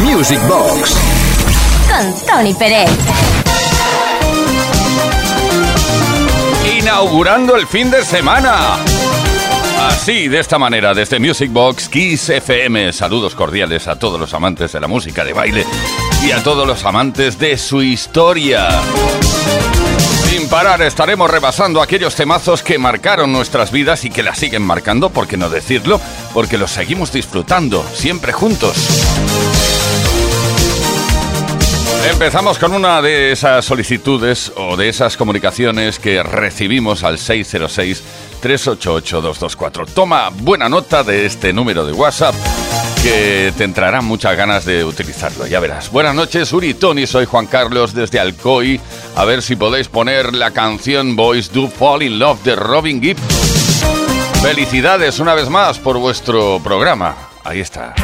Music Box. Con Tony Pérez. Inaugurando el fin de semana. Así, de esta manera, desde Music Box Kiss FM. Saludos cordiales a todos los amantes de la música de baile y a todos los amantes de su historia. Sin parar estaremos repasando aquellos temazos que marcaron nuestras vidas y que las siguen marcando, por qué no decirlo, porque los seguimos disfrutando, siempre juntos. Empezamos con una de esas solicitudes o de esas comunicaciones que recibimos al 606-388-224. Toma buena nota de este número de WhatsApp que te entrarán muchas ganas de utilizarlo, ya verás. Buenas noches, Uri Tony, soy Juan Carlos desde Alcoy. A ver si podéis poner la canción Boys Do Fall in Love de Robin Gibb. Felicidades una vez más por vuestro programa. Ahí está.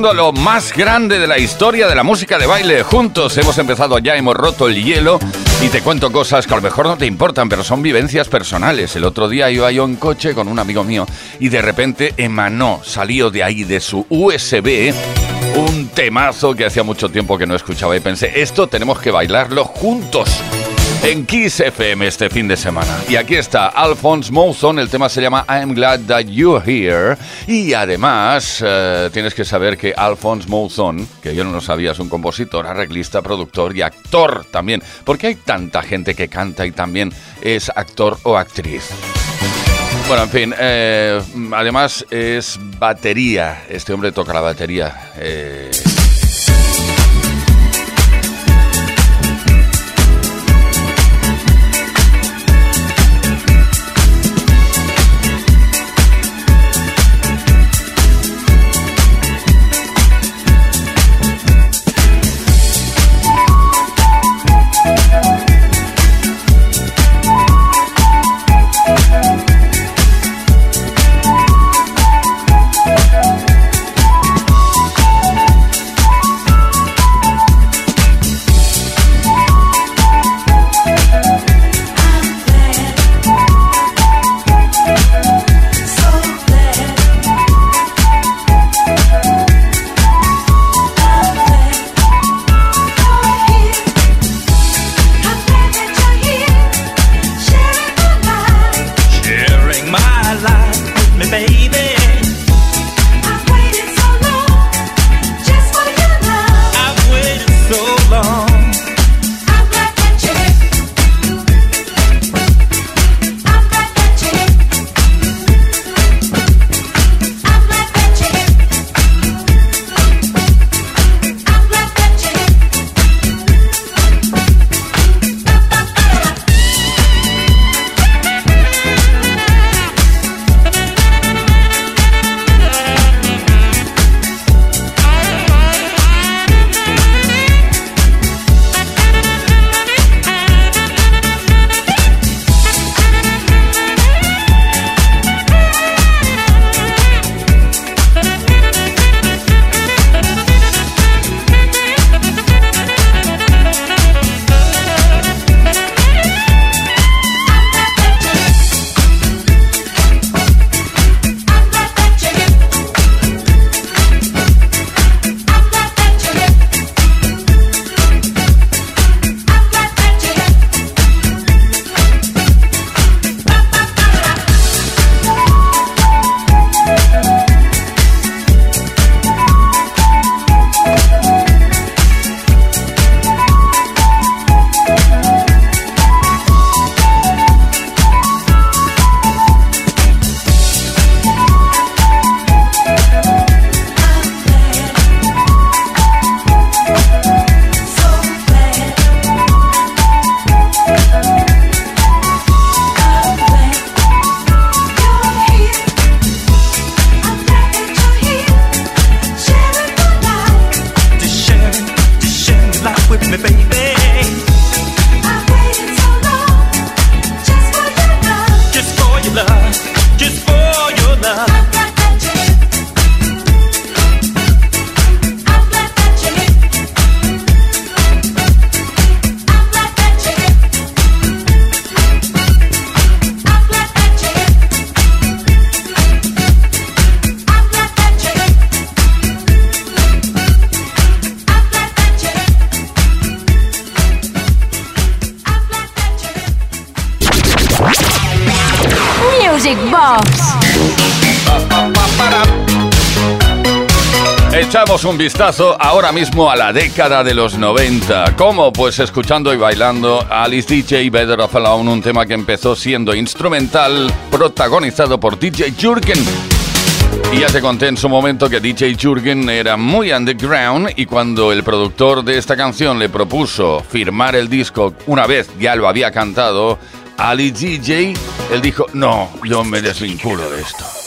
Lo más grande de la historia de la música de baile. Juntos hemos empezado ya, hemos roto el hielo Y te cuento cosas que a lo mejor no te importan, pero son vivencias personales. El otro día iba yo en coche con un amigo mío y de repente emanó, salió de ahí de su USB un temazo que hacía mucho tiempo que no escuchaba y pensé, esto tenemos que bailarlo juntos en Kiss FM este fin de semana. Y aquí está Alphonse Mouson, el tema se llama I'm Glad That You're Here. Y además, eh, tienes que saber que Alphonse Mouson, que yo no lo sabía, es un compositor, arreglista, productor y actor también. porque hay tanta gente que canta y también es actor o actriz? Bueno, en fin, eh, además es batería. Este hombre toca la batería. Eh, un vistazo ahora mismo a la década de los 90. ¿Cómo? Pues escuchando y bailando Alice DJ Better of Alone, un tema que empezó siendo instrumental, protagonizado por DJ Jurgen. Y ya te conté en su momento que DJ Jurgen era muy underground y cuando el productor de esta canción le propuso firmar el disco una vez ya lo había cantado, Ali DJ, él dijo, no, yo me desvinculo de esto.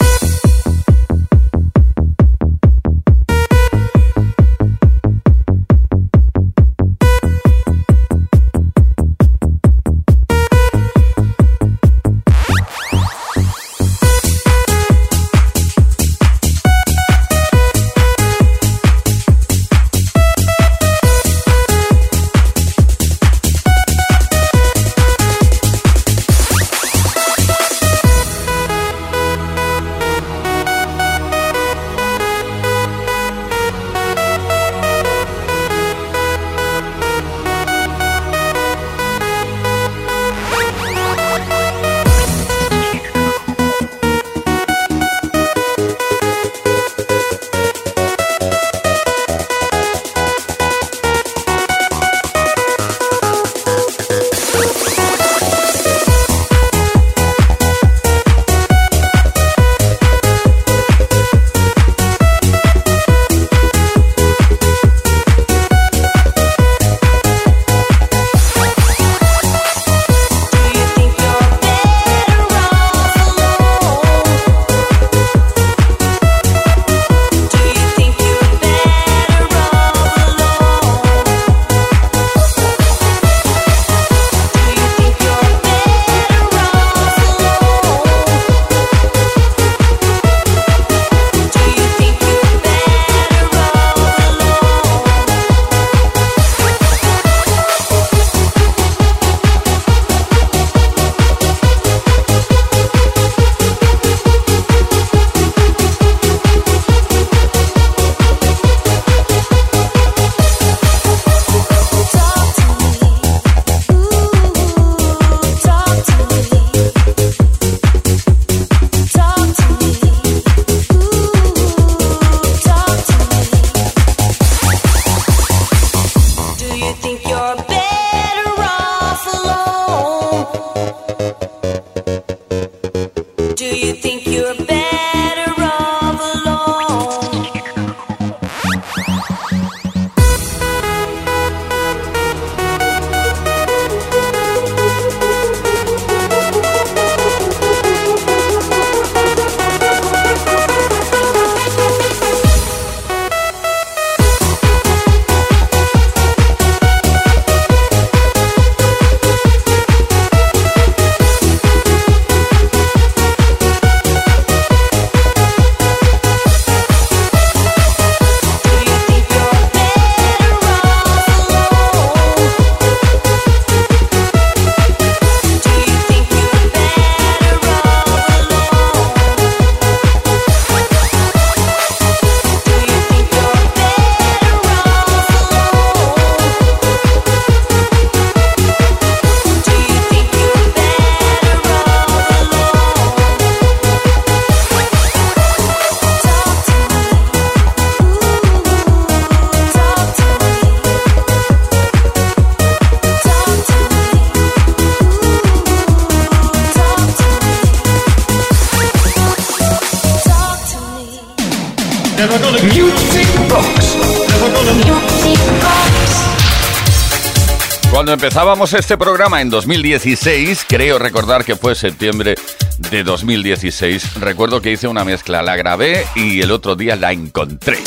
Empezábamos este programa en 2016, creo recordar que fue septiembre de 2016, recuerdo que hice una mezcla, la grabé y el otro día la encontré.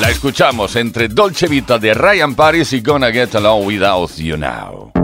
La escuchamos entre Dolce Vita de Ryan Paris y Gonna Get Along Without You Now.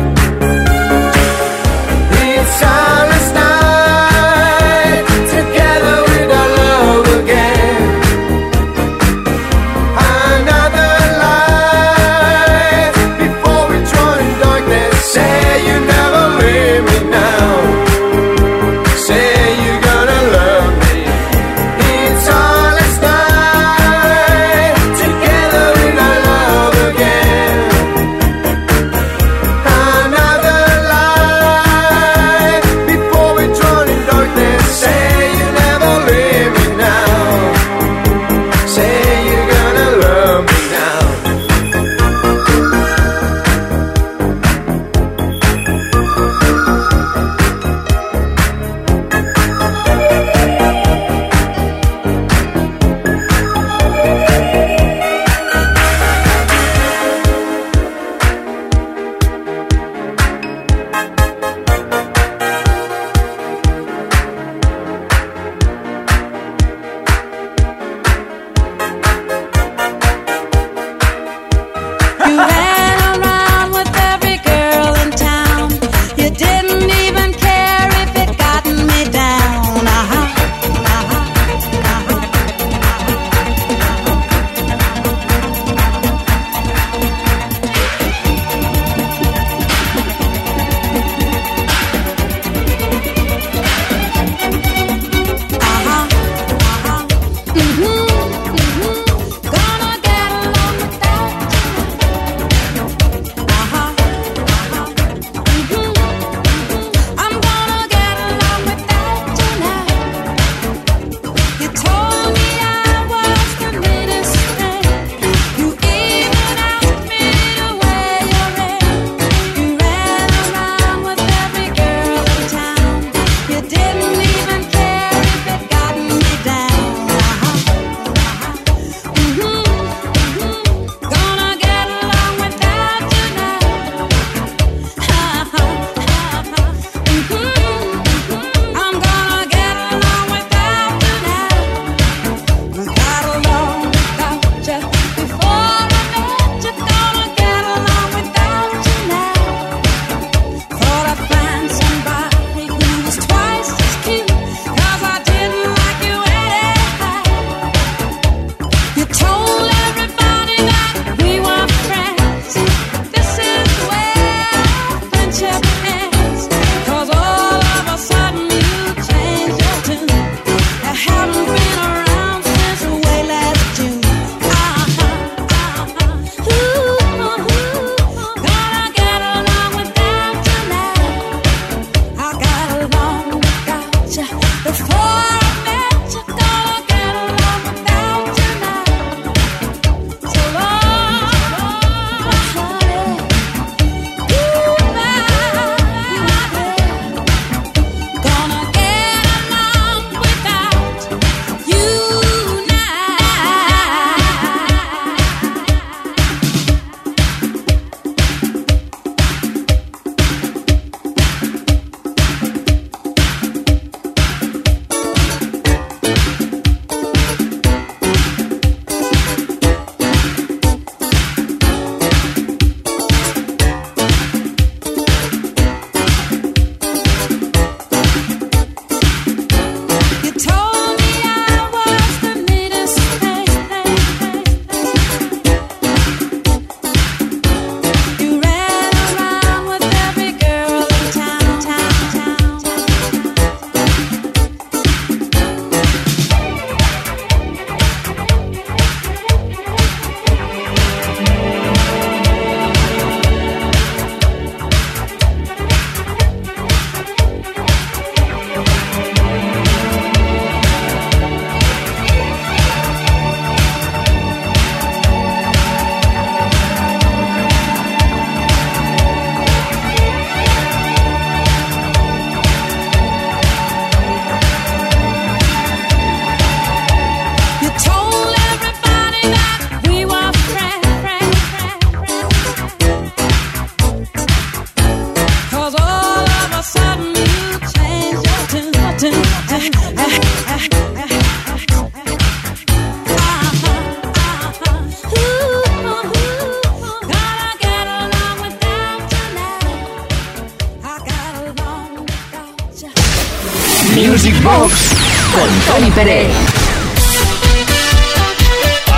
Con Tony Pérez.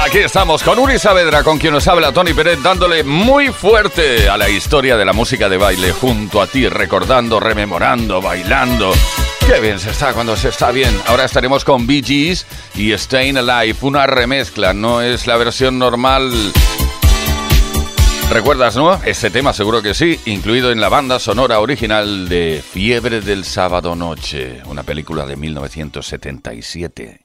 Aquí estamos con Uri Saavedra, con quien nos habla Tony Pérez, dándole muy fuerte a la historia de la música de baile junto a ti, recordando, rememorando, bailando. Qué bien se está cuando se está bien. Ahora estaremos con Bee Gees y Staying Alive, una remezcla, no es la versión normal. ¿Recuerdas, no? Este tema seguro que sí, incluido en la banda sonora original de Fiebre del Sábado Noche, una película de 1977.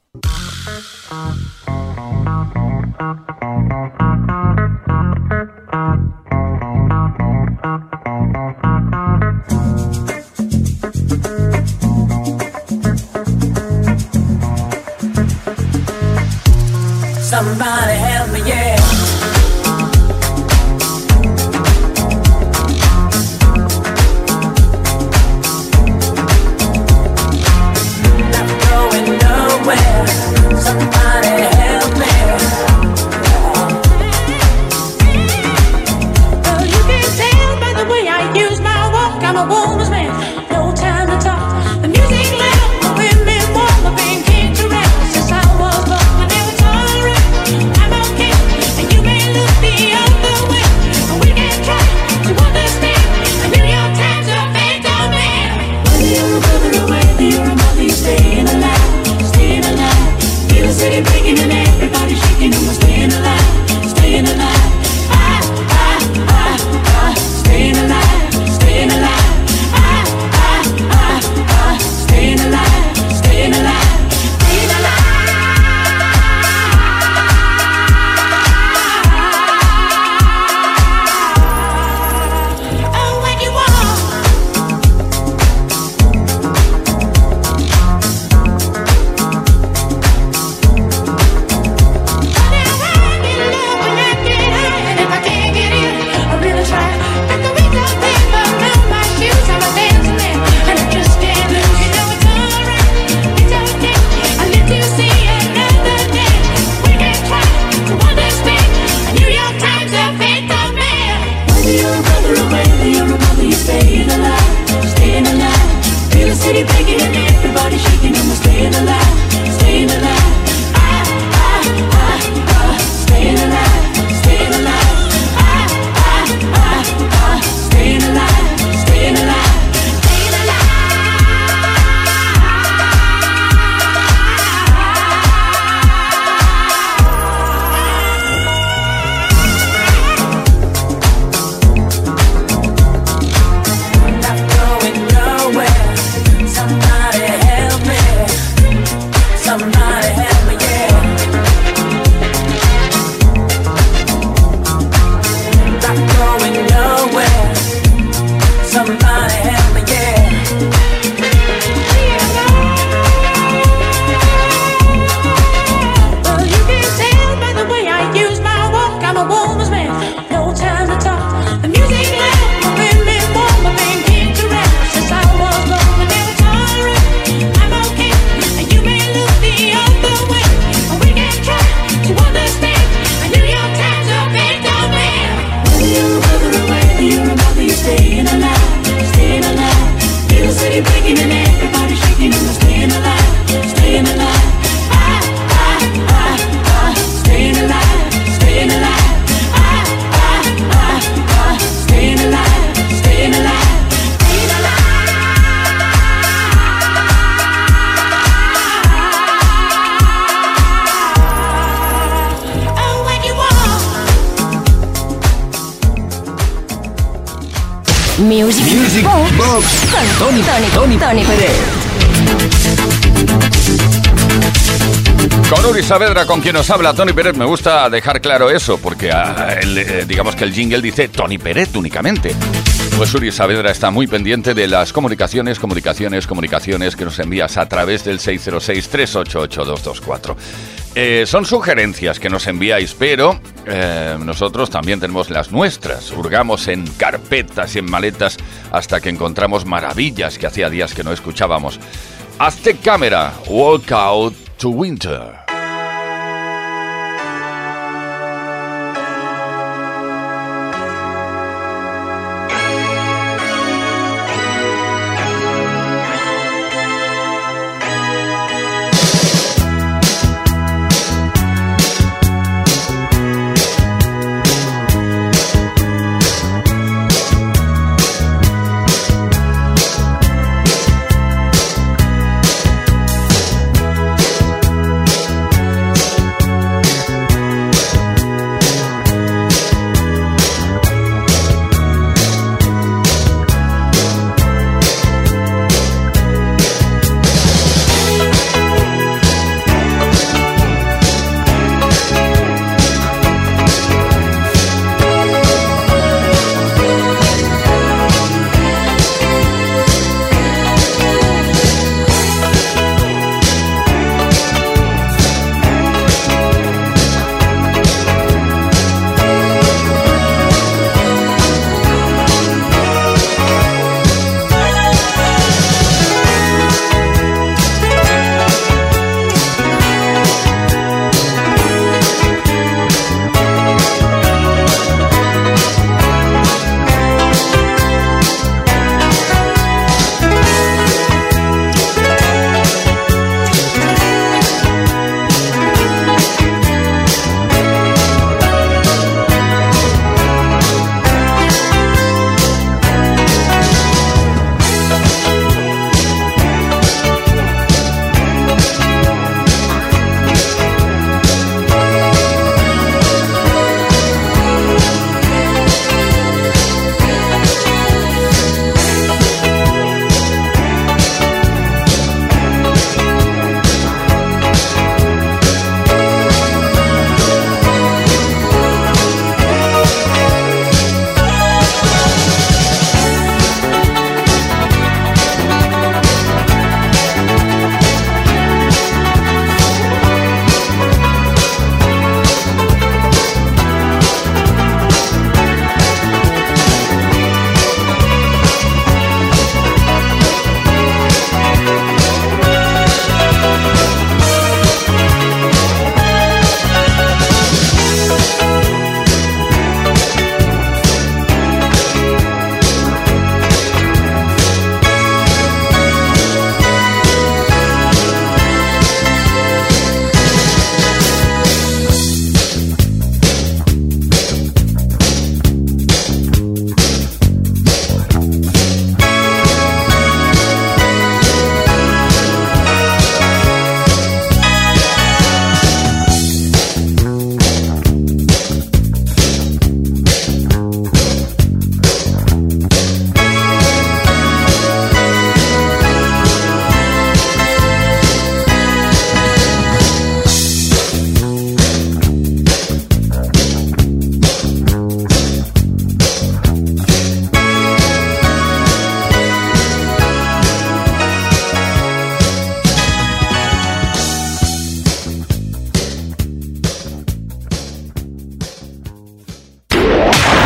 Saavedra, con quien nos habla Tony Pérez, me gusta dejar claro eso, porque ah, el, eh, digamos que el jingle dice Tony Pérez únicamente. Pues Uri Saavedra está muy pendiente de las comunicaciones, comunicaciones, comunicaciones que nos envías a través del 606-388-224. Eh, son sugerencias que nos enviáis, pero eh, nosotros también tenemos las nuestras. Hurgamos en carpetas y en maletas hasta que encontramos maravillas que hacía días que no escuchábamos. Hazte cámara, walk out to winter.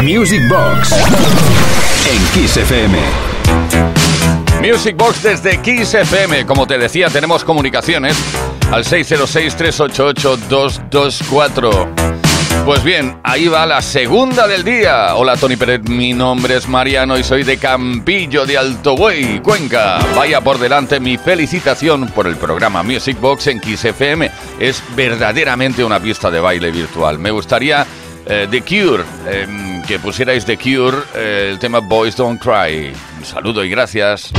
Music Box en Kiss FM. Music Box desde Kiss FM. Como te decía, tenemos comunicaciones al 606-388-224. Pues bien, ahí va la segunda del día. Hola Tony Pérez, mi nombre es Mariano y soy de Campillo de Alto Buey, Cuenca. Vaya por delante mi felicitación por el programa Music Box en Kiss FM. Es verdaderamente una pista de baile virtual. Me gustaría eh, The Cure, em, que pusierais The Cure, eh, el tema Boys Don't Cry. Un saludo y gracias.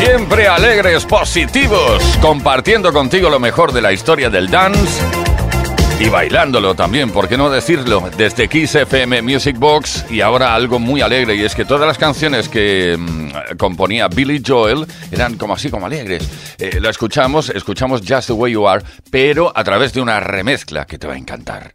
Siempre alegres, positivos, compartiendo contigo lo mejor de la historia del dance y bailándolo también, ¿por qué no decirlo? Desde Kiss FM Music Box y ahora algo muy alegre y es que todas las canciones que mm, componía Billy Joel eran como así, como alegres. Eh, lo escuchamos, escuchamos Just the Way You Are, pero a través de una remezcla que te va a encantar.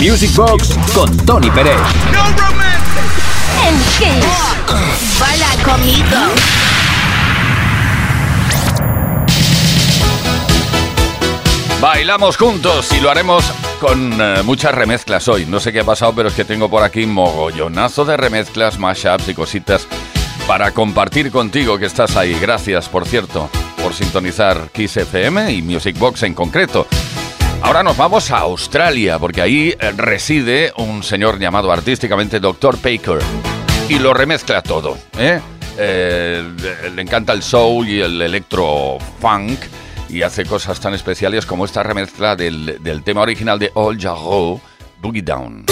Music Box con Tony Pérez. En Kiss. Baila conmigo. Bailamos juntos y lo haremos con eh, muchas remezclas hoy. No sé qué ha pasado, pero es que tengo por aquí mogollonazo de remezclas, mashups y cositas para compartir contigo que estás ahí. Gracias, por cierto, por sintonizar Kiss FM y Music Box en concreto. Ahora nos vamos a Australia, porque ahí eh, reside un señor llamado artísticamente Dr. Baker. Y lo remezcla todo, ¿eh? Eh, le- encanta el soul y el electro funk y hace cosas tan especiales como esta remezcla del, del tema original de All Jarreau, Boogie Down.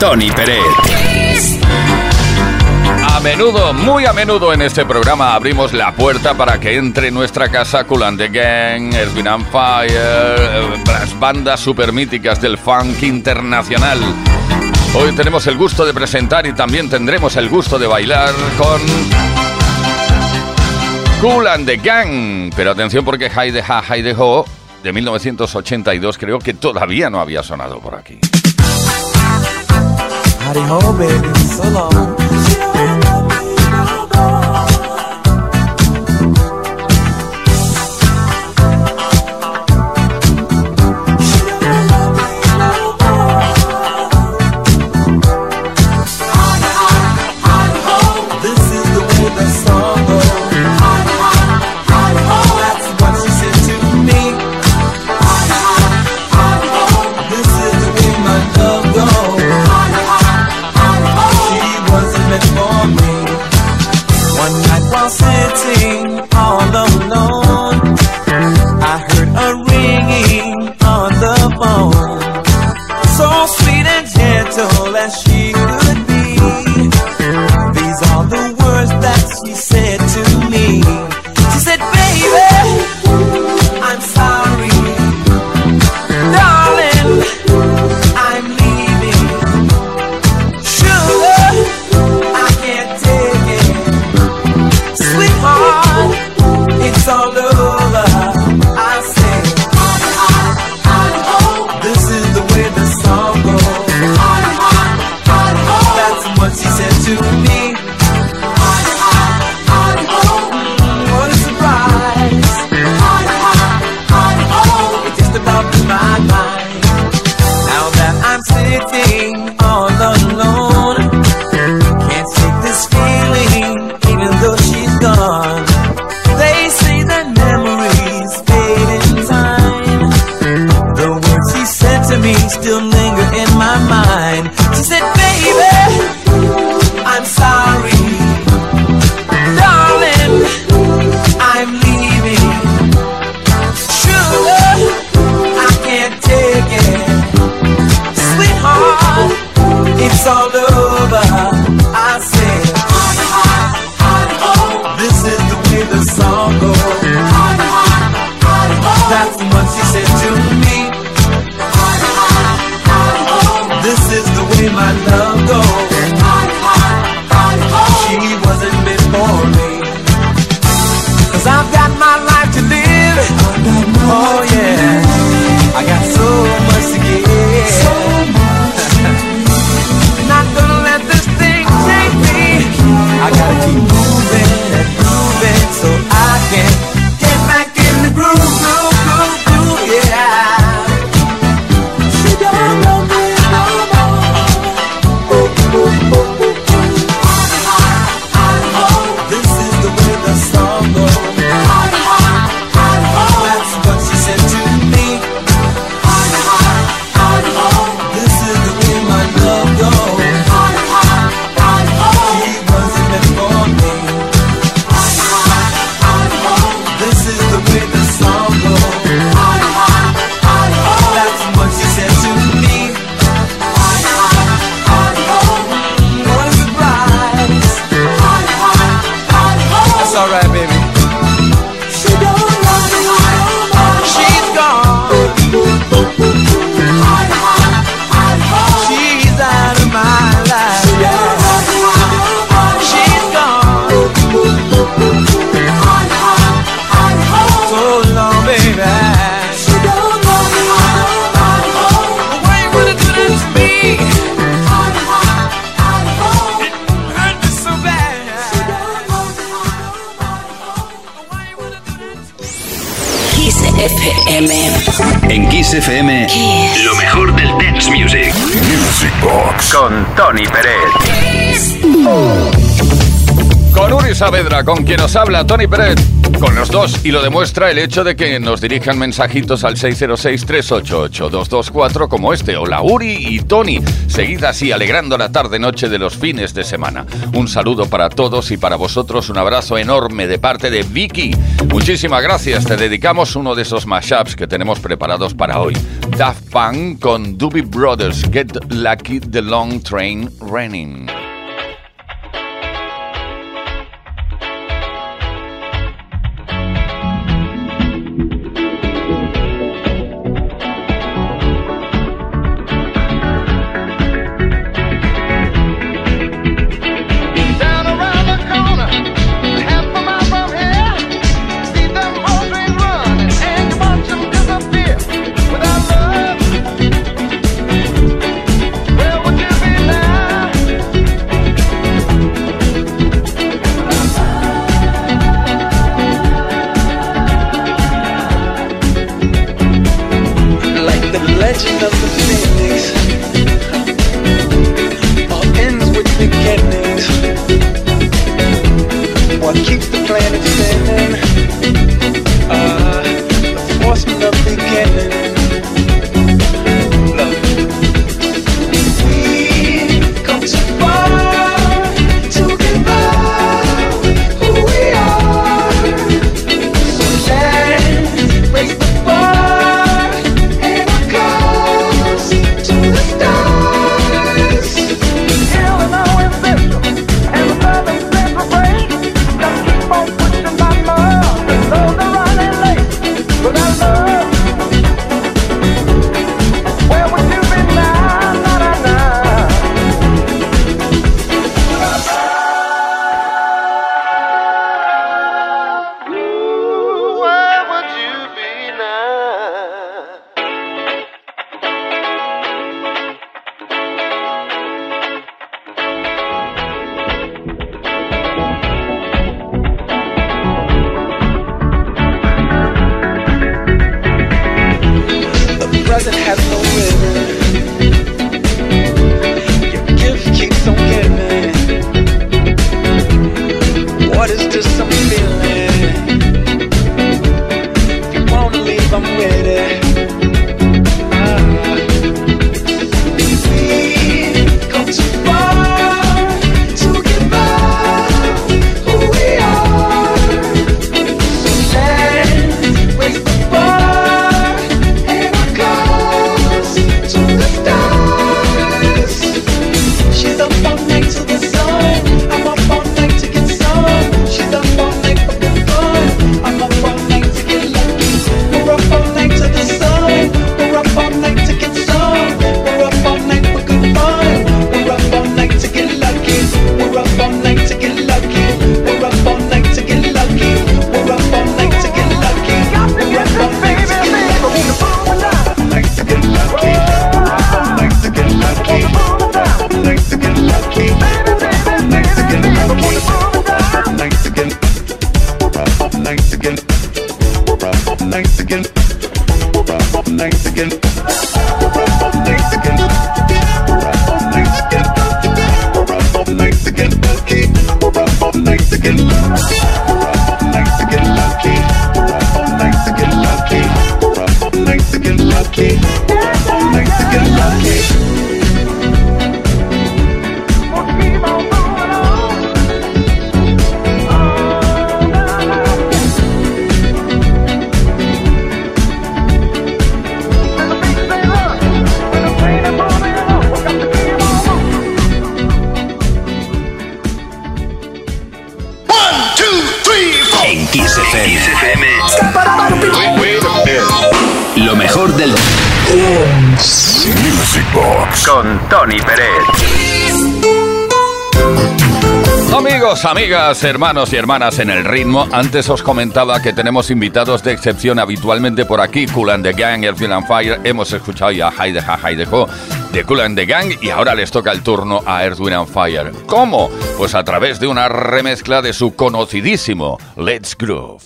Tony Pérez. A menudo, muy a menudo en este programa abrimos la puerta para que entre nuestra casa Cool and the Gang, Erwin and Fire, eh, las bandas supermíticas del funk internacional. Hoy tenemos el gusto de presentar y también tendremos el gusto de bailar con Cool and the Gang. Pero atención porque Heide Ha, de 1982 creo que todavía no había sonado por aquí. Howdy ho, baby, so long. Tony Pérez. Con Uri Saavedra, con quien nos habla Tony Pérez. Con los dos, y lo demuestra el hecho de que nos dirijan mensajitos al 606-388-224 como este, o la Uri y Tony, seguida así alegrando la tarde-noche de los fines de semana. Un saludo para todos y para vosotros un abrazo enorme de parte de Vicky. Muchísimas gracias, te dedicamos uno de esos mashups que tenemos preparados para hoy. Daft Punk con Doobie Brothers, Get Lucky, The Long Train Running. Amigos, amigas, hermanos y hermanas en el ritmo, antes os comentaba que tenemos invitados de excepción habitualmente por aquí, Cool and the Gang, Earthwind and Fire, hemos escuchado ya Heideja de Cool and the Gang y ahora les toca el turno a Earthwind and Fire. ¿Cómo? Pues a través de una remezcla de su conocidísimo Let's Groove.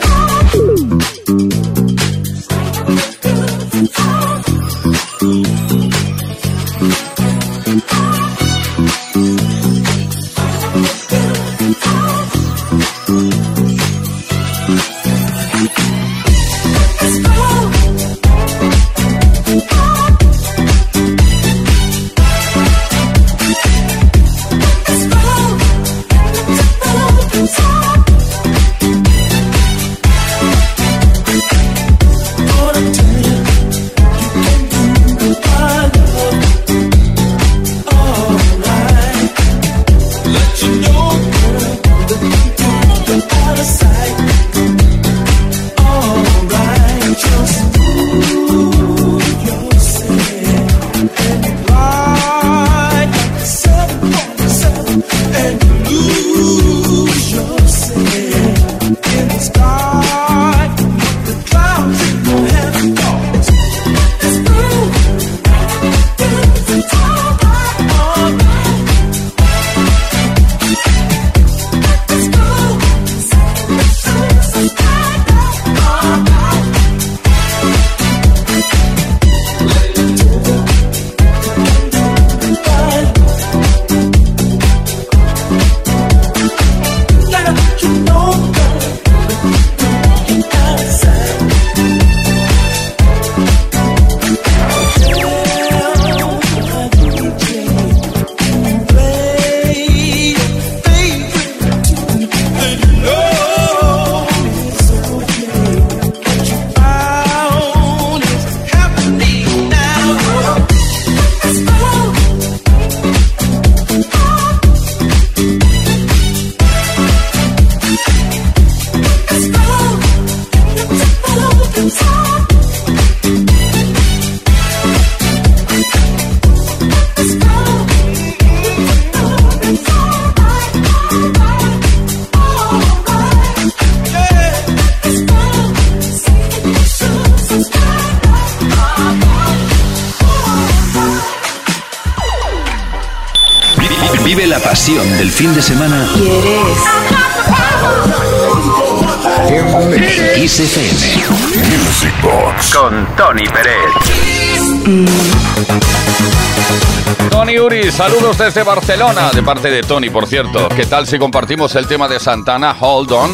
Desde Barcelona, de parte de Tony, por cierto. ¿Qué tal si compartimos el tema de Santana, Hold On?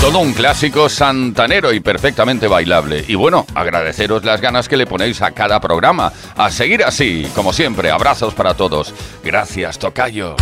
Todo un clásico santanero y perfectamente bailable. Y bueno, agradeceros las ganas que le ponéis a cada programa. A seguir así, como siempre. Abrazos para todos. Gracias, Tocayo.